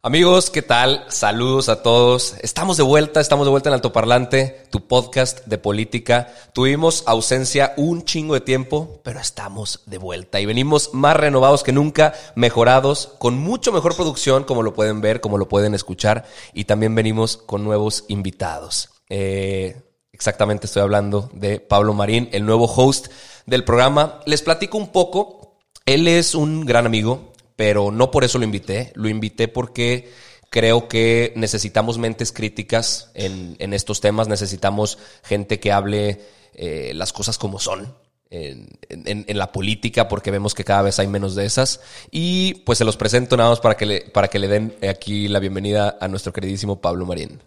Amigos, ¿qué tal? Saludos a todos. Estamos de vuelta, estamos de vuelta en Altoparlante, tu podcast de política. Tuvimos ausencia un chingo de tiempo, pero estamos de vuelta y venimos más renovados que nunca, mejorados, con mucho mejor producción, como lo pueden ver, como lo pueden escuchar, y también venimos con nuevos invitados. Eh, exactamente estoy hablando de Pablo Marín, el nuevo host del programa. Les platico un poco. Él es un gran amigo, pero no por eso lo invité. Lo invité porque creo que necesitamos mentes críticas en, en estos temas, necesitamos gente que hable eh, las cosas como son. En, en- la política, porque vemos que cada vez hay menos de esas. Y pues se los presento nada más para que le, para que le den aquí la bienvenida a nuestro queridísimo Pablo Marín.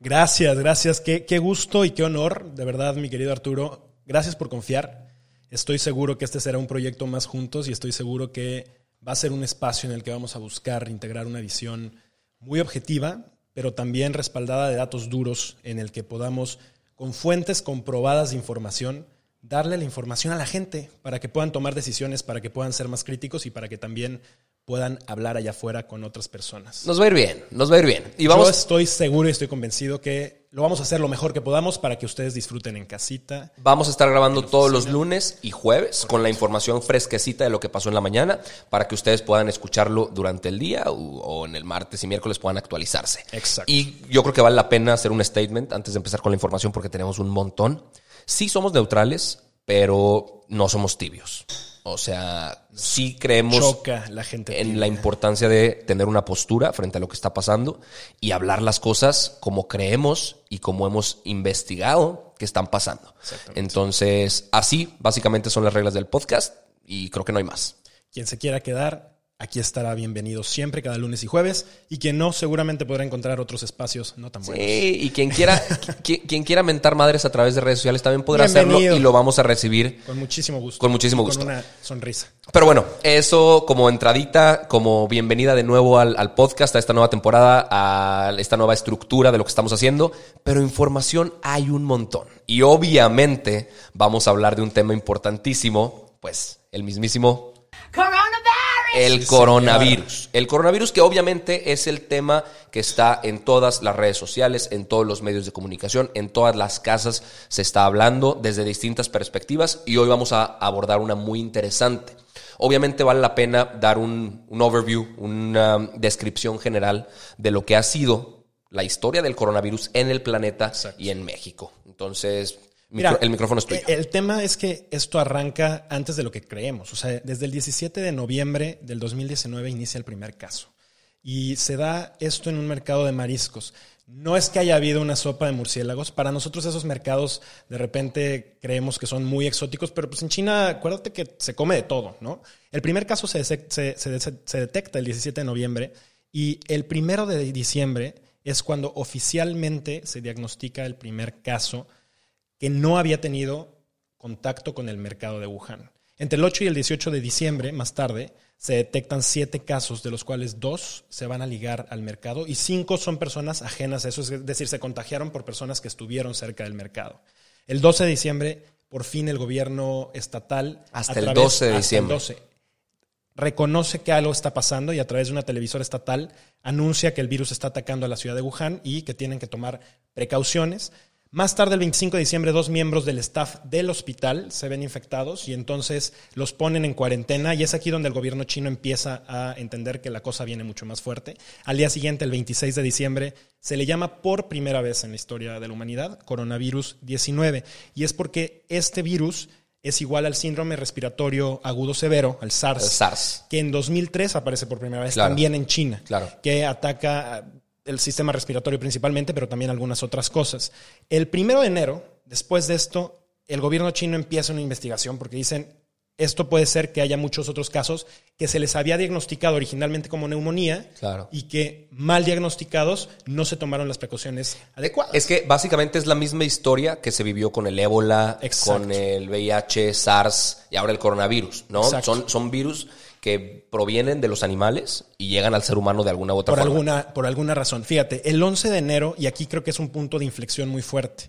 Gracias, gracias. Qué, qué gusto y qué honor, de verdad, mi querido Arturo. Gracias por confiar. Estoy seguro que este será un proyecto más juntos y estoy seguro que va a ser un espacio en el que vamos a buscar integrar una visión muy objetiva, pero también respaldada de datos duros en el que podamos, con fuentes comprobadas de información, darle la información a la gente para que puedan tomar decisiones, para que puedan ser más críticos y para que también puedan hablar allá afuera con otras personas. Nos va a ir bien, nos va a ir bien. Y vamos, Yo estoy seguro y estoy convencido que lo vamos a hacer lo mejor que podamos para que ustedes disfruten en casita. Vamos a estar grabando todos los lunes y jueves con la información fresquecita de lo que pasó en la mañana para que ustedes puedan escucharlo durante el día o, o en el martes y miércoles puedan actualizarse. Exacto. Y yo creo que vale la pena hacer un statement antes de empezar con la información porque tenemos un montón. Sí somos neutrales, pero no somos tibios. O sea, sí creemos Choca la gente. en la importancia de tener una postura frente a lo que está pasando y hablar las cosas como creemos y como hemos investigado que están pasando. Entonces, así básicamente son las reglas del podcast y creo que no hay más. Quien se quiera quedar, aquí estará bienvenido siempre, cada lunes y jueves. Y quien no, seguramente podrá encontrar otros espacios no tan buenos. Sí, y quien quiera, qui- quien quiera mentar madres a través de redes sociales también podrá hacerlo y lo vamos a recibir. Con muchísimo gusto. Con muchísimo gusto. Con una sonrisa. Pero bueno, eso como entradita, como bienvenida de nuevo al, al podcast, a esta nueva temporada, a esta nueva estructura de lo que estamos haciendo. Pero información hay un montón. Y obviamente vamos a hablar de un tema importantísimo, pues el mismísimo el coronavirus. El coronavirus que obviamente es el tema que está en todas las redes sociales, en todos los medios de comunicación, en todas las casas se está hablando desde distintas perspectivas y hoy vamos a abordar una muy interesante. Obviamente vale la pena dar un, un overview, una descripción general de lo que ha sido la historia del coronavirus en el planeta y en México. Entonces, Mira, el micrófono es tuyo. eh, El tema es que esto arranca antes de lo que creemos. O sea, desde el 17 de noviembre del 2019 inicia el primer caso. Y se da esto en un mercado de mariscos. No es que haya habido una sopa de murciélagos. Para nosotros esos mercados de repente creemos que son muy exóticos, pero pues en China acuérdate que se come de todo, ¿no? El primer caso se- se- se- se detecta el 17 de noviembre y el primero de diciembre es cuando oficialmente se diagnostica el primer caso que no había tenido contacto con el mercado de Wuhan. Entre el 8 y el 18 de diciembre, más tarde, se detectan siete casos, de los cuales dos se van a ligar al mercado y cinco son personas ajenas a eso, es decir, se contagiaron por personas que estuvieron cerca del mercado. El 12 de diciembre, por fin el gobierno estatal... Hasta el través- 12 de hasta el diciembre. 12, reconoce que algo está pasando y a través de una televisora estatal anuncia que el virus está atacando a la ciudad de Wuhan y que tienen que tomar precauciones. Más tarde, el 25 de diciembre, dos miembros del staff del hospital se ven infectados y entonces los ponen en cuarentena y es aquí donde el gobierno chino empieza a entender que la cosa viene mucho más fuerte. Al día siguiente, el 26 de diciembre, se le llama por primera vez en la historia de la humanidad coronavirus 19 y es porque este virus es igual al síndrome respiratorio agudo severo, al SARS, El SARS. que en 2003 aparece por primera vez Claro. también en China, Claro. que ataca el sistema respiratorio principalmente, pero también algunas otras cosas. El primero de enero, después de esto, el gobierno chino empieza una investigación porque dicen, esto puede ser que haya muchos otros casos que se les había diagnosticado originalmente como neumonía Claro. y que mal diagnosticados no se tomaron las precauciones adecuadas. Es que básicamente es la misma historia que se vivió con el ébola, Exacto. con el VIH, SARS y ahora el coronavirus, ¿no? Exacto. Son, son virus que provienen de los animales y llegan al ser humano de alguna u otra por forma. alguna, por alguna razón. Fíjate, el 11 de enero, y aquí creo que es un punto de inflexión muy fuerte,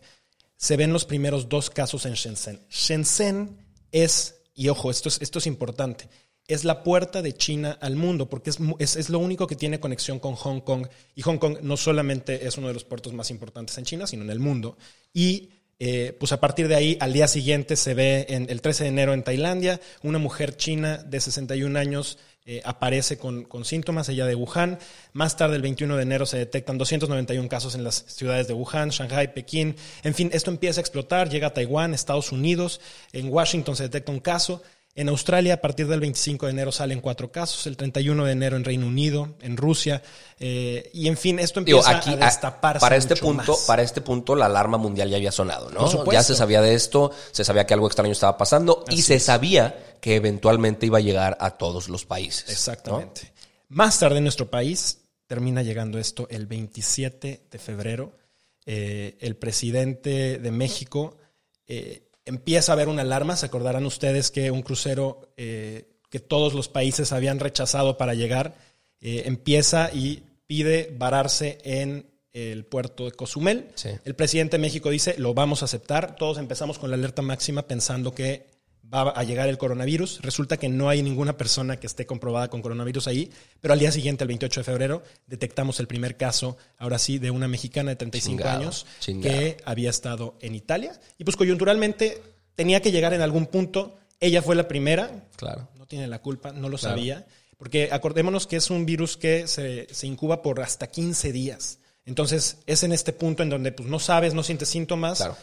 se ven los primeros dos casos en Shenzhen. Shenzhen es, y ojo, esto es, esto es importante, es la puerta de China al mundo, porque es, es, es lo único que tiene conexión con Hong Kong. Y Hong Kong no solamente es uno de los puertos más importantes en China, sino en el mundo. Y eh, pues a partir de ahí, al día siguiente se ve en el 13 de enero en Tailandia, una mujer china de 61 años eh, aparece con, con síntomas, ella de Wuhan. Más tarde, el 21 de enero, se detectan 291 casos en las ciudades de Wuhan, Shanghai, Pekín. En fin, esto empieza a explotar, llega a Taiwán, Estados Unidos, en Washington se detecta un caso. En Australia, a partir del 25 de enero salen cuatro casos, el 31 de enero en Reino Unido, en Rusia, eh, y en fin, esto Digo, empieza aquí, a destaparse. para este mucho punto, más. para este punto, la alarma mundial ya había sonado, ¿no? Por supuesto. Ya se sabía de esto, se sabía que algo extraño estaba pasando y se es. sabía que eventualmente iba a llegar a todos los países. ¿no? Exactamente. Más tarde en nuestro país termina llegando esto el 27 de febrero. Eh, el presidente de México eh, empieza a ver una alarma. Se acordarán ustedes que un crucero eh, que todos los países habían rechazado para llegar eh, empieza y pide vararse en el puerto de Cozumel. Sí. El presidente de México dice, lo vamos a aceptar. Todos empezamos con la alerta máxima pensando que va a llegar el coronavirus. Resulta que no hay ninguna persona que esté comprobada con coronavirus ahí, pero al día siguiente, el 28 de febrero, detectamos el primer caso, ahora sí, de una mexicana de 35 Chingado, años chingado. que había estado en Italia. Y pues coyunturalmente tenía que llegar en algún punto. Ella fue la primera, Claro. no tiene la culpa, no lo Claro. sabía. Porque acordémonos que es un virus que se, se incuba por hasta 15 días. Entonces es en este punto en donde pues, no sabes, no sientes síntomas Claro.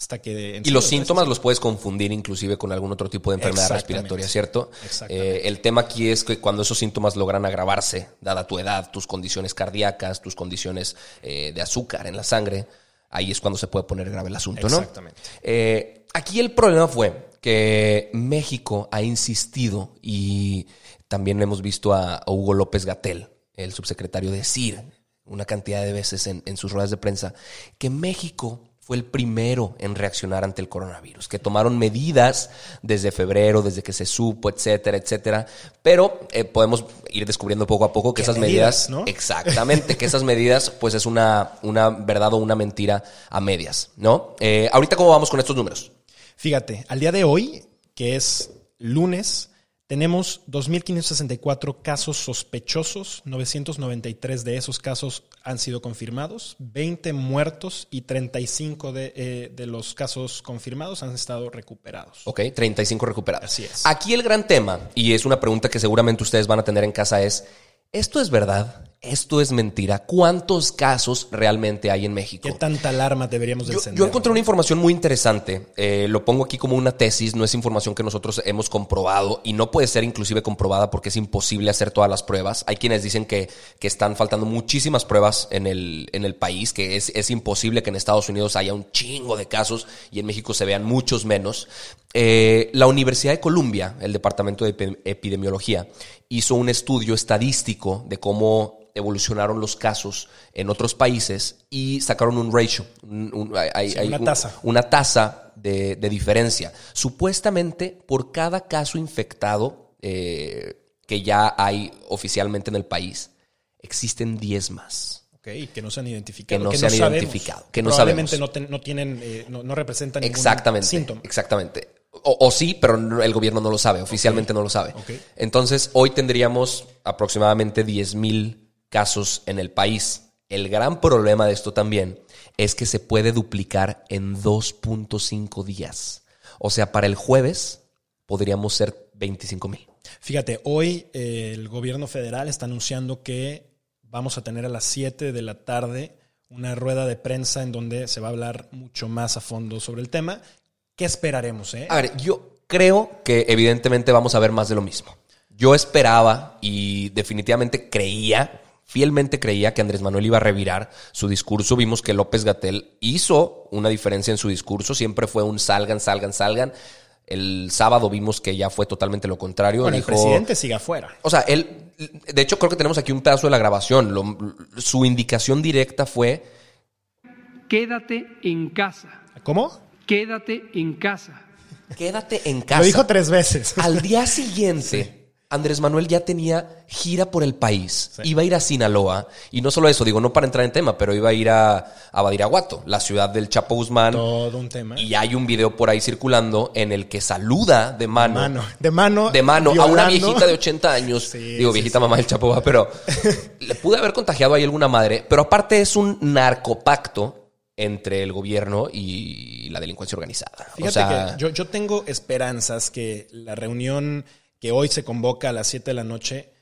Hasta que... Y los síntomas los puedes confundir inclusive con algún otro tipo de enfermedad respiratoria, ¿cierto? Eh, el tema aquí es que cuando esos síntomas logran agravarse, dada tu edad, tus condiciones cardíacas, tus condiciones eh, de azúcar en la sangre, ahí es cuando se puede poner grave el asunto, ¿no? Exactamente. Eh, aquí el problema fue que México ha insistido y también hemos visto a, Hugo López Gatel, el subsecretario de CIR, una cantidad de veces en, en sus ruedas de prensa, que México fue el primero en reaccionar ante el coronavirus, que tomaron medidas desde febrero, desde que se supo, etcétera, etcétera. Pero eh, podemos ir descubriendo poco a poco que ¿Qué esas medidas, medidas, no? exactamente, que esas medidas, pues es una, una verdad o una mentira a medias, ¿no? Eh, ahorita, ¿cómo vamos con estos números? Fíjate, al día de hoy, que es lunes, tenemos 2.564 casos sospechosos, 993 de esos casos han sido confirmados, 20 muertos y 35 de, eh, de los casos confirmados han estado recuperados. Ok, 35 recuperados. Así es. Aquí el gran tema, y es una pregunta que seguramente ustedes van a tener en casa, es, ¿esto es verdad? ¿Esto es mentira? ¿Cuántos casos realmente hay en México? ¿Qué tanta alarma deberíamos de Yo, encender? yo encontré una información muy interesante. Eh, lo pongo aquí como una tesis, no es información que nosotros hemos comprobado y no puede ser inclusive comprobada porque es imposible hacer todas las pruebas. Hay quienes dicen que, que están faltando muchísimas pruebas en el, en el país, que es, es imposible que en Estados Unidos haya un chingo de casos y en México se vean muchos menos. Eh, la Universidad de Columbia, el Departamento de Epi- Epidemiología, hizo un estudio estadístico de cómo evolucionaron los casos en otros países y sacaron un ratio, un- un- hay- hay- Sí, hay una un- tasa. una tasa de, de diferencia. Supuestamente, por cada caso infectado eh, que ya hay oficialmente en el país, existen 10 más. Ok, que no se han identificado. Que no se han sabemos. identificado, que no Probablemente sabemos. no, no tienen, eh, no, no representan ningún Exactamente. síntoma. Exactamente. O, o sí, pero no- el gobierno no lo sabe, oficialmente no lo sabe. Entonces, hoy tendríamos aproximadamente 10 mil casos en el país. El gran problema de esto también es que se puede duplicar en 2.5 días. O sea, para el jueves podríamos ser 25 mil. Fíjate, hoy eh, el gobierno federal está anunciando que vamos a tener a las 7 de la tarde una rueda de prensa en donde se va a hablar mucho más a fondo sobre el tema. ¿Qué esperaremos? Eh? A ver, yo creo que evidentemente vamos a ver más de lo mismo. Yo esperaba y definitivamente creía fielmente creía que Andrés Manuel iba a revirar su discurso. Vimos que López Gatel hizo una diferencia en su discurso. Siempre fue un salgan, salgan, salgan. El sábado vimos que ya fue totalmente lo contrario. Bueno, el presidente sigue afuera. O sea, él, de hecho, creo que tenemos aquí un pedazo de la grabación. su indicación directa fue: Quédate en casa. ¿Cómo? Quédate en casa. Quédate en casa. Lo dijo tres veces. Al día siguiente. Andrés Manuel ya tenía gira por el país. Iba a ir a Sinaloa. Y no solo eso, digo, no para entrar en tema, pero iba a ir a, a Badiraguato, la ciudad del Chapo Guzmán. Todo un tema. Y hay un video por ahí circulando en el que saluda de mano. mano. De mano. De mano a una viejita de 80 años. digo, viejita mamá del Chapo, pero le pude haber contagiado ahí alguna madre. Pero aparte es un narcopacto entre el gobierno y la delincuencia organizada. Fíjate que yo, yo tengo esperanzas que la reunión que hoy se convoca a las 7 de la noche,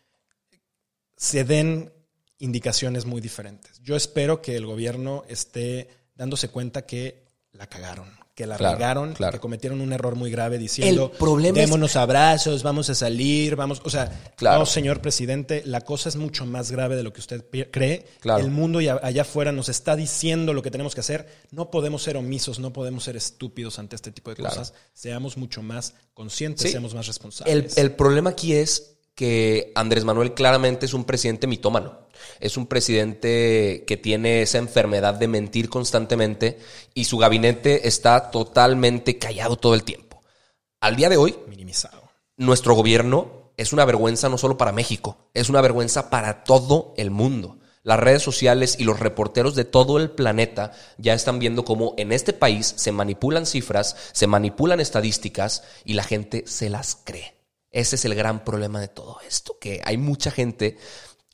se den indicaciones muy diferentes. Yo espero que el gobierno esté dándose cuenta que la cagaron, que la regaron, que cometieron un error muy grave diciendo, démonos abrazos, vamos a salir, vamos, o sea, no, señor presidente, la cosa es mucho más grave de lo que usted cree. El mundo allá afuera nos está diciendo lo que tenemos que hacer. No podemos ser omisos, no podemos ser estúpidos ante este tipo de cosas. Seamos mucho más conscientes, seamos más responsables. El, el problema aquí es que Andrés Manuel claramente es un presidente mitómano. Es un presidente que tiene esa enfermedad de mentir constantemente y su gabinete está totalmente callado todo el tiempo. Al día de hoy, minimizado. Nuestro gobierno es una vergüenza no solo para México, es una vergüenza para todo el mundo. Las redes sociales y los reporteros de todo el planeta ya están viendo cómo en este país se manipulan cifras, se manipulan estadísticas y la gente se las cree. Ese es el gran problema de todo esto, que hay mucha gente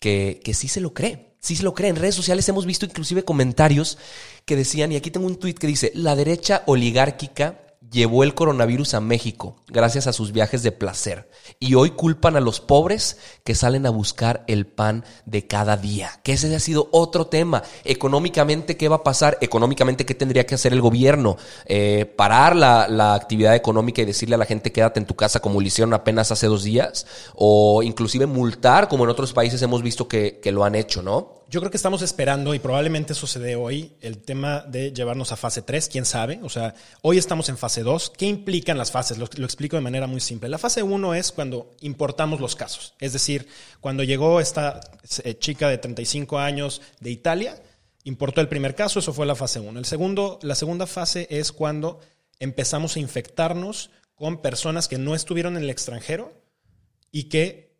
que, que sí se lo cree. Sí se lo cree. En redes sociales hemos visto inclusive comentarios que decían, y aquí tengo un tuit que dice, la derecha oligárquica llevó el coronavirus a México gracias a sus viajes de placer. Y hoy culpan a los pobres que salen a buscar el pan de cada día. Que ese ha sido otro tema. Económicamente, ¿qué va a pasar? Económicamente, ¿qué tendría que hacer el gobierno? Eh, ¿Parar la, actividad económica y decirle a la gente quédate en tu casa como lo hicieron apenas hace dos días? O inclusive multar, como en otros países hemos visto que, que lo han hecho, ¿no? Yo creo que estamos esperando, y probablemente sucede hoy, el tema de llevarnos a fase 3, quién sabe. O sea, hoy estamos en fase 2. ¿Qué implican las fases? Lo, explico de manera muy simple. La fase 1 es cuando importamos los casos. Es decir, cuando llegó esta eh, chica de 35 años de Italia, importó el primer caso, eso fue la fase 1. El segundo, la segunda fase es cuando empezamos a infectarnos con personas que no estuvieron en el extranjero y que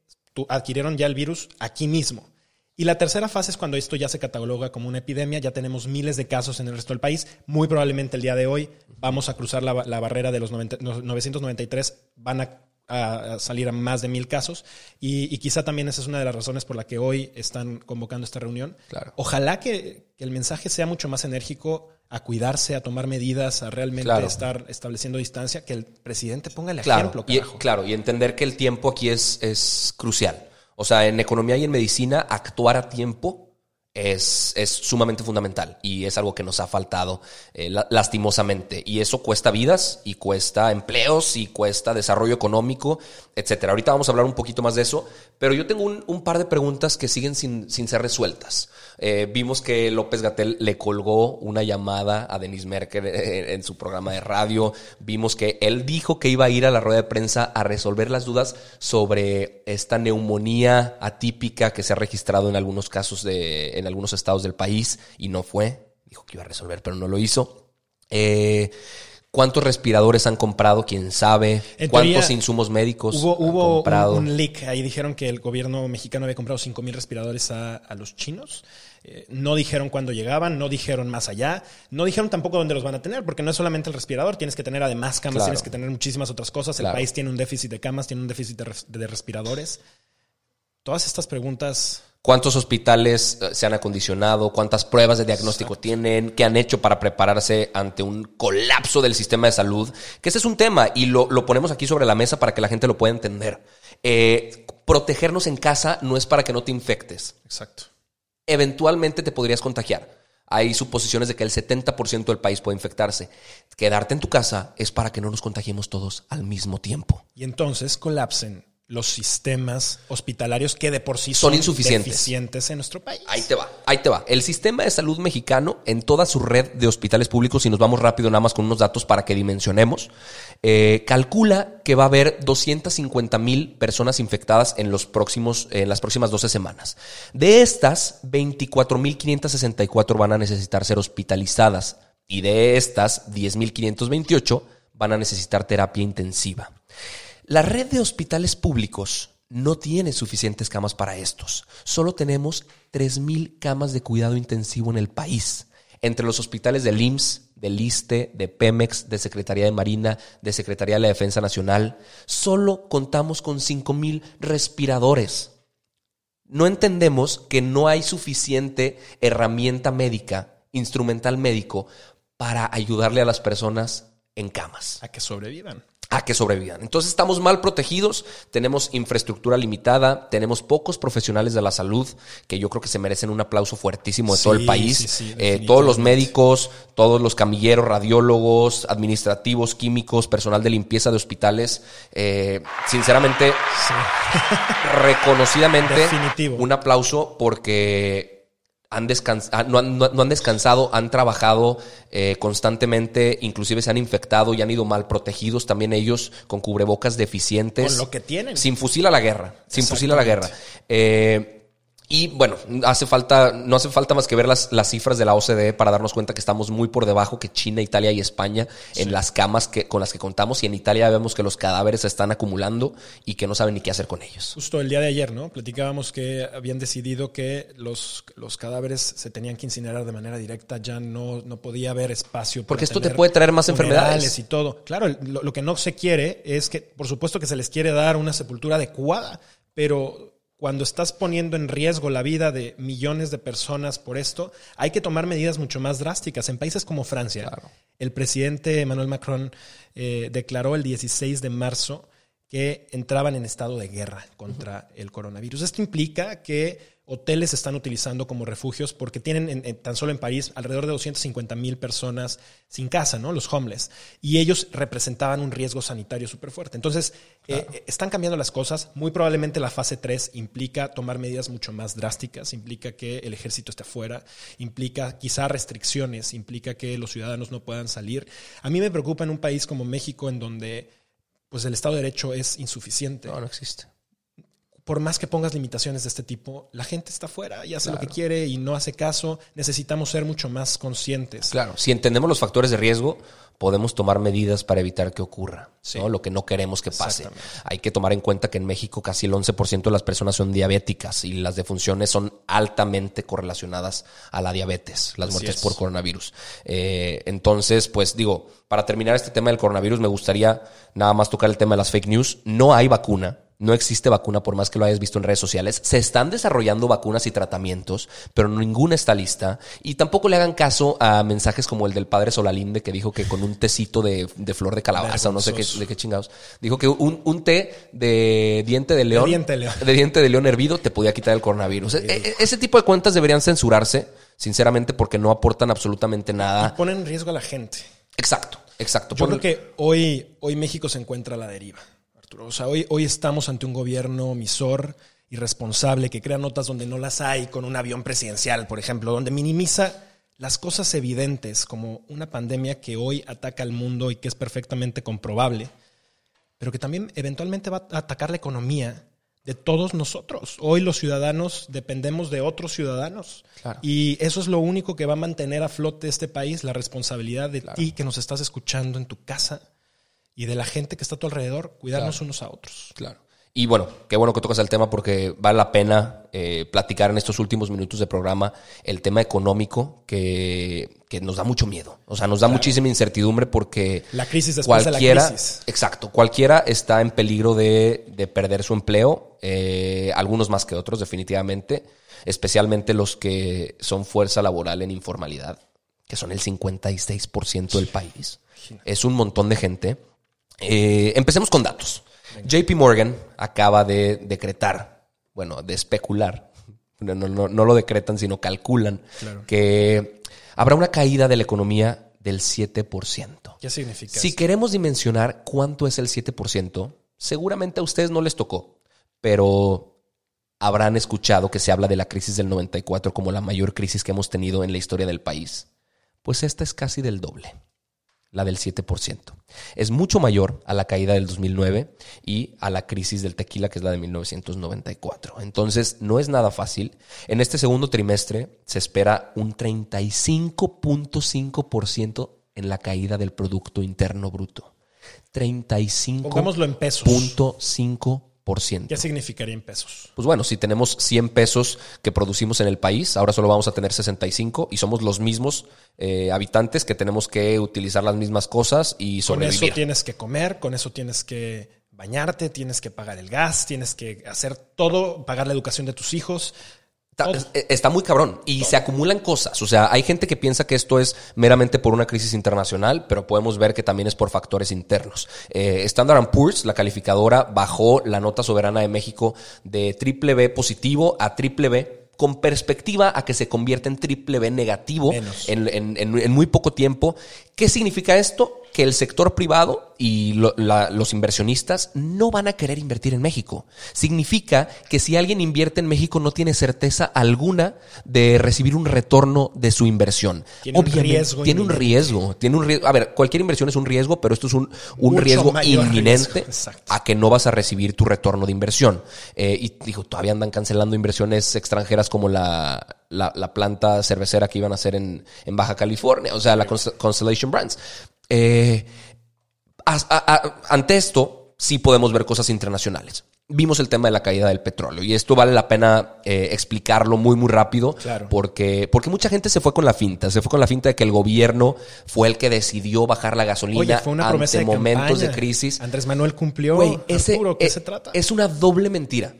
adquirieron ya el virus aquí mismo. Y la tercera fase es cuando esto ya se cataloga como una epidemia, ya tenemos miles de casos en el resto del país. Muy probablemente el día de hoy vamos a cruzar la, barrera de los 993, van a, salir a más de mil casos. Y, quizá también esa es una de las razones por la que hoy están convocando esta reunión. Ojalá que, el mensaje sea mucho más enérgico a cuidarse, a tomar medidas, a realmente estar estableciendo distancia, que el presidente ponga el ejemplo. Y, claro, y entender que el tiempo aquí es, es crucial. O sea, en economía y en medicina, actuar a tiempo es, es, sumamente fundamental y es algo que nos ha faltado eh, lastimosamente. Y eso cuesta vidas y cuesta empleos y cuesta desarrollo económico, etcétera. Ahorita vamos a hablar un poquito más de eso, pero yo tengo un, par de preguntas que siguen sin, sin ser resueltas. Eh, vimos que López Gatel le colgó una llamada a Denis Merkel en, su programa de radio. Vimos que él dijo que iba a ir a la rueda de prensa a resolver las dudas sobre esta neumonía atípica que se ha registrado en algunos casos de algunos estados del país y no fue. Dijo que iba a resolver, pero no lo hizo. Eh, ¿Cuántos respiradores han comprado? ¿Quién sabe? ¿Cuántos insumos médicos hubo, hubo comprado? Un, leak. Ahí dijeron que el gobierno mexicano había comprado 5 mil respiradores a, los chinos. Eh, no dijeron cuándo llegaban, no dijeron más allá, no dijeron tampoco dónde los van a tener, porque no es solamente el respirador, tienes que tener además camas, tienes que tener muchísimas otras cosas. El país tiene un déficit de camas, tiene un déficit de respiradores. todas estas preguntas ¿Cuántos hospitales eh, se han acondicionado? ¿Cuántas pruebas de diagnóstico tienen? ¿Qué han hecho para prepararse ante un colapso del sistema de salud? Que ese es un tema y lo, lo ponemos aquí sobre la mesa para que la gente lo pueda entender. Eh, protegernos en casa no es para que no te infectes. Exacto. Eventualmente te podrías contagiar. Hay suposiciones de que el 70% del país puede infectarse. Quedarte en tu casa es para que no nos contagiemos todos al mismo tiempo. Y entonces colapsen los sistemas hospitalarios que de por sí Son son, insuficientes. deficientes en nuestro país. Ahí te va, ahí te va. El sistema de salud mexicano en toda su red de hospitales públicos, y nos vamos rápido nada más con unos datos para que dimensionemos, eh, calcula que va a haber 250 mil personas infectadas en, los próximos, en las próximas 12 semanas. De estas, 24.564 van a necesitar ser hospitalizadas y de estas, 10.528 van a necesitar terapia intensiva. La red de hospitales públicos no tiene suficientes camas para estos. Solo tenemos 3.000 camas de cuidado intensivo en el país. Entre los hospitales del IMSS, del ISTE, de Pemex, de Secretaría de Marina, de Secretaría de la Defensa Nacional, solo contamos con 5.000 respiradores. No entendemos que no hay suficiente herramienta médica, instrumental médico, para ayudarle a las personas en camas A que sobrevivan. A que sobrevivan. Entonces estamos mal protegidos, tenemos infraestructura limitada, tenemos pocos profesionales de la salud que yo creo que se merecen un aplauso fuertísimo de todo el país. sí, sí, Eh, todos los médicos, todos los camilleros, radiólogos, administrativos, químicos, personal de limpieza de hospitales. eh, sinceramente, reconocidamente, Definitivo. un aplauso porque han descans- ah, no, han, no- no han descansado, han trabajado eh, constantemente, inclusive se han infectado y han ido mal protegidos también ellos con cubrebocas deficientes. Con lo que tienen. Sin fusil a la guerra, sin fusil a la guerra. Eh, y bueno, hace falta, no hace falta más que ver las, las cifras de la OCDE para darnos cuenta que estamos muy por debajo que China, Italia y España en las camas que, con las que contamos. Y en Italia vemos que los cadáveres se están acumulando y que no saben ni qué hacer con ellos. Justo el día de ayer, ¿no? Platicábamos que habían decidido que los, los cadáveres se tenían que incinerar de manera directa, ya no, no podía haber espacio. para Porque esto te puede traer más enfermedades. Y todo. Claro, lo, lo que no se quiere es que, por supuesto que se les quiere dar una sepultura adecuada, pero cuando estás poniendo en riesgo la vida de millones de personas por esto, hay que tomar medidas mucho más drásticas. En países como Francia, el presidente Emmanuel Macron eh, declaró el 16 de marzo que entraban en estado de guerra contra el coronavirus. Esto implica que hoteles están utilizando como refugios porque tienen en- en- tan solo en París alrededor de 250 mil personas sin casa, ¿no? Los homeless. Y ellos representaban un riesgo sanitario súper fuerte. Entonces, eh, eh, están cambiando las cosas. Muy probablemente la fase 3 implica tomar medidas mucho más drásticas, implica que el ejército esté fuera, implica quizá restricciones, implica que los ciudadanos no puedan salir. A mí me preocupa en un país como México en donde pues el Estado de Derecho es insuficiente. No, no existe. Por más que pongas limitaciones de este tipo, la gente está fuera y hace lo que quiere y no hace caso. Necesitamos ser mucho más conscientes. Claro, si entendemos los factores de riesgo, podemos tomar medidas para evitar que ocurra, Sí. ¿no? Lo que no queremos que pase. Hay que tomar en cuenta que en México casi el 11% de las personas son diabéticas y las defunciones son altamente correlacionadas a la diabetes, las Así muertes es. por coronavirus. Eh, entonces, pues digo, para terminar este tema del coronavirus, me gustaría nada más tocar el tema de las fake news. No hay vacuna. No existe vacuna por más que lo hayas visto en redes sociales. Se están desarrollando vacunas y tratamientos, pero ninguna está lista. Y tampoco le hagan caso a mensajes como el del padre Solalinde que dijo que con un tecito de, de flor de calabaza o no sé qué, de qué chingados. Dijo que un, un té de diente de león. diente de león. de diente de león hervido te podía quitar el coronavirus. E- e- ese tipo de cuentas deberían censurarse, sinceramente, porque no aportan absolutamente nada. Ponen en riesgo a la gente. Exacto, exacto. Yo Pon- creo que hoy, hoy México se encuentra a la deriva, Arturo. O sea, hoy, hoy estamos ante un gobierno omisor, irresponsable, que crea notas donde no las hay, con un avión presidencial, por ejemplo, donde minimiza las cosas evidentes, como una pandemia que hoy ataca al mundo y que es perfectamente comprobable, pero que también eventualmente va a atacar la economía de todos nosotros. Hoy los ciudadanos dependemos de otros ciudadanos. Claro. Y eso es lo único que va a mantener a flote este país, la responsabilidad de ti que nos estás escuchando en tu casa y de la gente que está a tu alrededor, cuidarnos unos a otros. Claro. Y bueno, qué bueno que tocas el tema porque vale la pena eh, platicar en estos últimos minutos de programa el tema económico que, que nos da mucho miedo. O sea, nos da muchísima incertidumbre porque La crisis después de la cualquiera, crisis. exacto, cualquiera está en peligro de, de perder su empleo. eh, algunos más que otros, definitivamente, especialmente los que son fuerza laboral en informalidad, que son el 56% del país. Es un montón de gente. Eh, empecemos con datos. JP Morgan acaba de decretar, bueno, de especular, no, no, no, no lo decretan, sino calculan que habrá una caída de la economía del 7%. ¿Qué significa Si eso? queremos dimensionar cuánto es el 7%, seguramente a ustedes no les tocó, pero habrán escuchado que se habla de la crisis del 94 como la mayor crisis que hemos tenido en la historia del país. Pues esta es casi del doble, la del 7%. Es mucho mayor a la caída del 2009 y a la crisis del tequila, que es la de 1994. Entonces, no es nada fácil. En este segundo trimestre se espera un 35.5% en la caída del Producto Interno Bruto. 35.5%. ¿Qué significaría en pesos? Pues bueno, si tenemos 100 pesos que producimos en el país, ahora solo vamos a tener 65 y somos los mismos eh, habitantes que tenemos que utilizar las mismas cosas y Con sobrevivir. eso tienes que comer, con eso tienes que bañarte, tienes que pagar el gas, tienes que hacer todo, pagar la educación de tus hijos. Está, muy cabrón y se acumulan cosas. O sea, hay gente que piensa que esto es meramente por una crisis internacional, pero podemos ver que también es por factores internos. Eh, Standard Poor's, la calificadora, bajó la nota soberana de México de triple B positivo a triple B con perspectiva a que se convierta en triple B negativo Menos. en, en- en- en muy poco tiempo. ¿Qué significa esto? Que el sector privado y lo- la- los inversionistas no van a querer invertir en México. Significa que si alguien invierte en México no tiene certeza alguna de recibir un retorno de su inversión. Tiene un riesgo Tiene un riesgo. Tiene un riesgo. A ver, cualquier inversión es un riesgo, pero esto es un, un riesgo inminente riesgo, a que no vas a recibir tu retorno de inversión. Eh, y digo, todavía andan cancelando inversiones extranjeras como la, la, la planta cervecera que iban a hacer en, en Baja California, o sea, la Const- Constellation Brands. Eh, as- a- a- ante esto, sí podemos ver cosas internacionales. Vimos el tema de la caída del petróleo y esto vale la pena eh, explicarlo muy, muy rápido Claro. porque, porque mucha gente se fue con la finta. Se fue con la finta de que el gobierno fue el que decidió bajar la gasolina Oye, fue una ante de momentos campaña. de crisis. Andrés Manuel cumplió. Güey, ese, Arturo, ¿qué eh, se trata? es una doble mentira.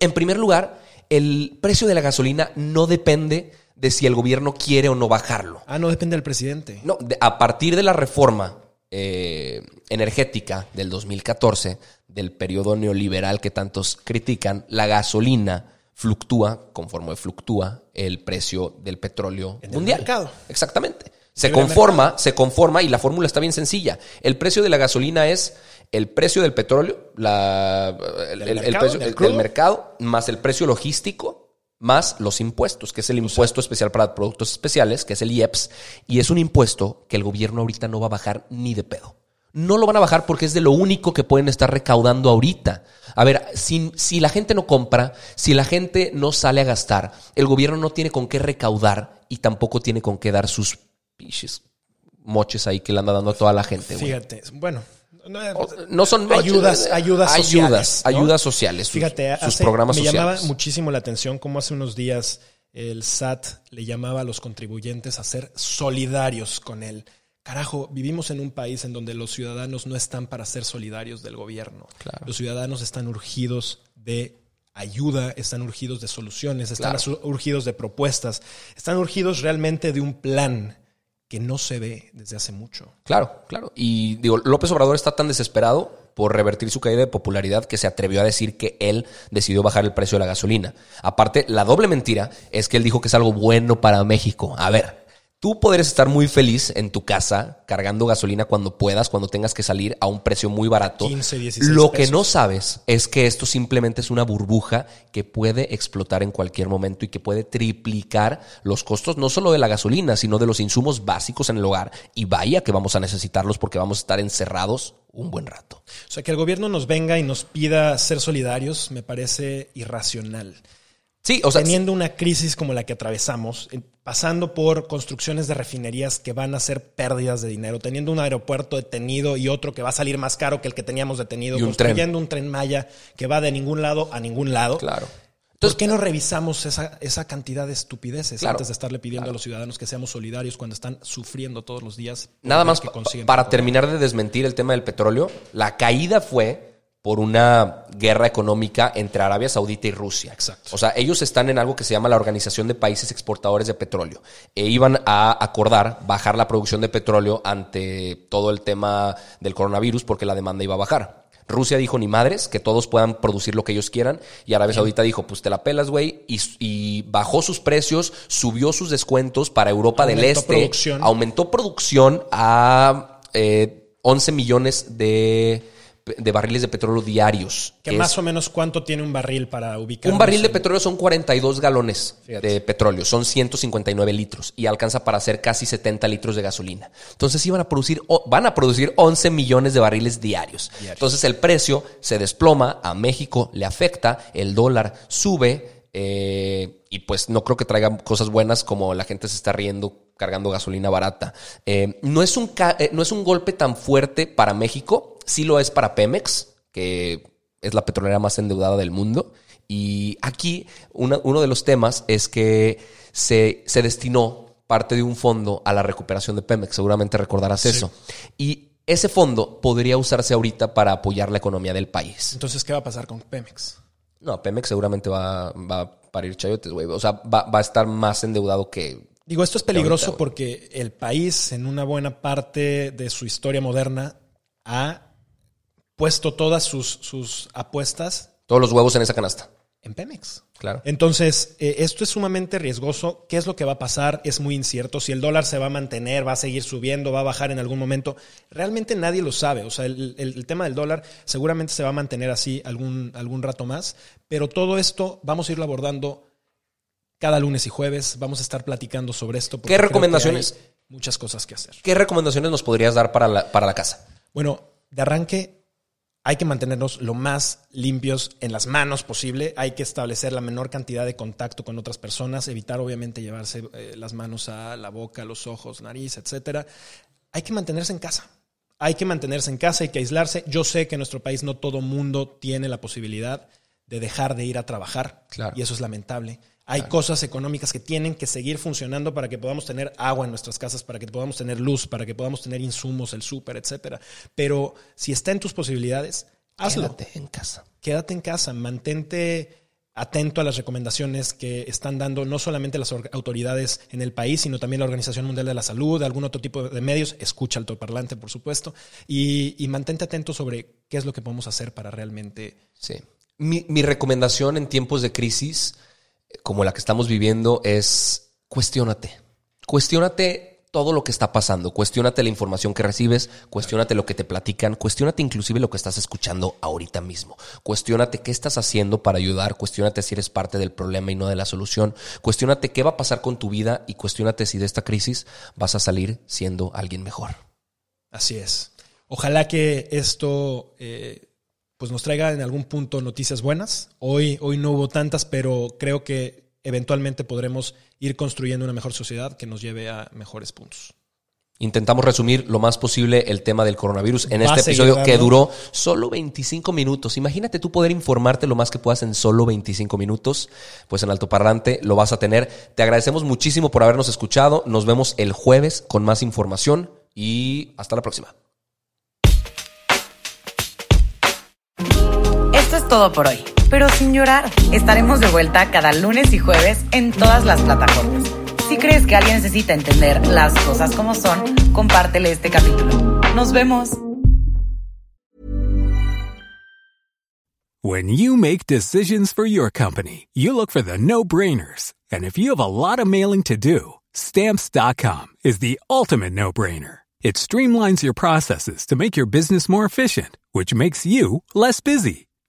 En primer lugar, el precio de la gasolina no depende de si el gobierno quiere o no bajarlo. Ah, no depende del presidente. No, de- a partir de la reforma eh, energética del 2014, del periodo neoliberal que tantos critican, la gasolina fluctúa conforme fluctúa el precio del petróleo En el mundial. mercado. Exactamente. Se Libre conforma, se conforma y la fórmula está bien sencilla. El precio de la gasolina es el precio del petróleo, la, el, el- el precio del mercado, más el precio logístico, más los impuestos, que es el impuesto especial para productos especiales, que es el IEPS, y es un impuesto que el gobierno ahorita no va a bajar ni de pedo. No lo van a bajar porque es de lo único que pueden estar recaudando ahorita. A ver, si, si la gente no compra, si la gente no sale a gastar, el gobierno no tiene con qué recaudar y tampoco tiene con qué dar sus pinches moches ahí que le anda dando a toda la gente. Fíjate, bueno. No, No son moches, ayudas, eh, ayudas ayudas, sociales. ¿no? ayudas sociales, sus- Fíjate, sus hace- programas me sociales. llamaba muchísimo la atención cómo hace unos días el SAT le llamaba a los contribuyentes a ser solidarios con él. Carajo, vivimos en un país en donde los ciudadanos no están para ser solidarios del gobierno. Claro. Los ciudadanos están urgidos de ayuda, están urgidos de soluciones, están Claro. urgidos de propuestas, están urgidos realmente de un plan que no se ve desde hace mucho. Claro, claro. Y digo, López Obrador está tan desesperado por revertir su caída de popularidad que se atrevió a decir que él decidió bajar el precio de la gasolina. Aparte, la doble mentira es que él dijo que es algo bueno para México. A ver, tú podrías estar muy feliz en tu casa cargando gasolina cuando puedas, cuando tengas que salir a un precio muy barato. 15, 16 Lo que pesos. no sabes es que esto simplemente es una burbuja que puede explotar en cualquier momento y que puede triplicar los costos no solo de la gasolina, sino de los insumos básicos en el hogar. Y vaya que vamos a necesitarlos porque vamos a estar encerrados un buen rato. O sea, que el gobierno nos venga y nos pida ser solidarios me parece irracional. Sí, o sea, Teniendo una crisis como la que atravesamos, eh, pasando por construcciones de refinerías que van a ser pérdidas de dinero, teniendo un aeropuerto detenido y otro que va a salir más caro que el que teníamos detenido, Y un construyendo un tren Maya que va de ningún lado a ningún lado. claro. ¿Por qué no revisamos esa, esa cantidad de estupideces Claro, antes de estarle pidiendo a los ciudadanos que seamos solidarios cuando están sufriendo todos los días? Nada más que para terminar de desmentir el tema del petróleo, la caída fue por una guerra económica entre Arabia Saudita y Rusia. Exacto. O sea, ellos están en algo que se llama la Organización de Países Exportadores de Petróleo. E iban a acordar bajar la producción de petróleo ante todo el tema del coronavirus porque la demanda iba a bajar. Rusia dijo, ni madres, que todos puedan producir lo que ellos quieran. Y Arabia Saudita dijo, pues te la pelas, güey. Y, y bajó sus precios, subió sus descuentos para Europa del Este. producción. Aumentó producción a eh, 11 millones de, de barriles de petróleo diarios. Que que más es- o menos cuánto tiene un barril para ubicar. un barril de petróleo son 42 galones Fíjate. de petróleo, son 159 litros y alcanza para hacer casi 70 litros de gasolina. Entonces iban a producir, van a producir 11 millones de barriles diarios. Entonces el precio se desploma, a México le afecta, el dólar sube eh, y pues no creo que traiga cosas buenas como la gente se está riendo cargando gasolina barata. Eh, no, es un eh, no es un golpe tan fuerte para México, sí lo es para Pemex, que es la petrolera más endeudada del mundo. Y aquí una- uno de los temas es que se, se destinó parte de un fondo a la recuperación de Pemex. Seguramente recordarás eso. Y ese fondo podría usarse ahorita para apoyar la economía del país. Entonces, ¿qué va a pasar con Pemex? No, Pemex seguramente va, va a parir chayotes, güey. O sea, va, va a estar más endeudado que... Digo, esto es peligroso porque el país, en una buena parte de su historia moderna, ha puesto todas sus, sus apuestas Todos los huevos en esa canasta. en Pemex. Claro. Entonces, eh, esto es sumamente riesgoso. ¿Qué es lo que va a pasar? Es muy incierto. Si el dólar se va a mantener, va a seguir subiendo, va a bajar en algún momento. Realmente nadie lo sabe. O sea, el, el- el tema del dólar seguramente se va a mantener así algún, algún rato más. Pero todo esto vamos a irlo abordando cada lunes y jueves. Vamos a estar platicando sobre esto. porque ¿Qué recomendaciones? Muchas cosas que hacer. ¿Qué recomendaciones nos podrías dar para la, para la casa? Bueno, de arranque hay que mantenernos lo más limpios en las manos posible. Hay que establecer la menor cantidad de contacto con otras personas, evitar obviamente llevarse eh, las manos a la boca, los ojos, nariz, etcétera. Hay que mantenerse en casa. Hay que mantenerse en casa, hay que aislarse. Yo sé que en nuestro país no todo mundo tiene la posibilidad de dejar de ir a trabajar. Claro. Y eso es lamentable. Hay cosas económicas que tienen que seguir funcionando para que podamos tener agua en nuestras casas, para que podamos tener luz, para que podamos tener insumos, el súper, etcétera. Pero si está en tus posibilidades, hazlo. Quédate en casa. Quédate en casa, mantente atento a las recomendaciones que están dando no solamente las or- autoridades en el país, sino también la Organización Mundial de la Salud, algún otro tipo de medios. Escucha altoparlante, por supuesto, y, y mantente atento sobre qué es lo que podemos hacer para realmente Sí. Mi, mi recomendación en tiempos de crisis, como la que estamos viviendo, es cuestiónate. Cuestiónate todo lo que está pasando. Cuestiónate la información que recibes, cuestiónate lo que te platican, cuestiónate inclusive lo que estás escuchando ahorita mismo. Cuestiónate qué estás haciendo para ayudar, cuestiónate si eres parte del problema y no de la solución. Cuestiónate qué va a pasar con tu vida y cuestiónate si de esta crisis vas a salir siendo alguien mejor. Así es. Ojalá que esto eh, pues nos traiga en algún punto noticias buenas. Hoy, hoy no hubo tantas, pero creo que eventualmente podremos ir construyendo una mejor sociedad que nos lleve a mejores puntos. Intentamos resumir lo más posible el tema del coronavirus en Va este seguir episodio que duró solo 25 minutos. Imagínate tú poder informarte lo más que puedas en solo 25 minutos. Pues en Altoparlante lo vas a tener. Te agradecemos muchísimo por habernos escuchado. Nos vemos el jueves con más información y hasta la próxima. Todo por hoy, pero sin llorar. Estaremos de vuelta cada lunes y jueves en todas las plataformas. Si crees que alguien necesita entender las cosas como son, compártele este capítulo. Nos vemos. When you make decisions for your company, you look for the no-brainers. And if you have a lot of mailing to do, stamps.com is the ultimate no-brainer. It streamlines your processes to make your business more efficient, which makes you less busy.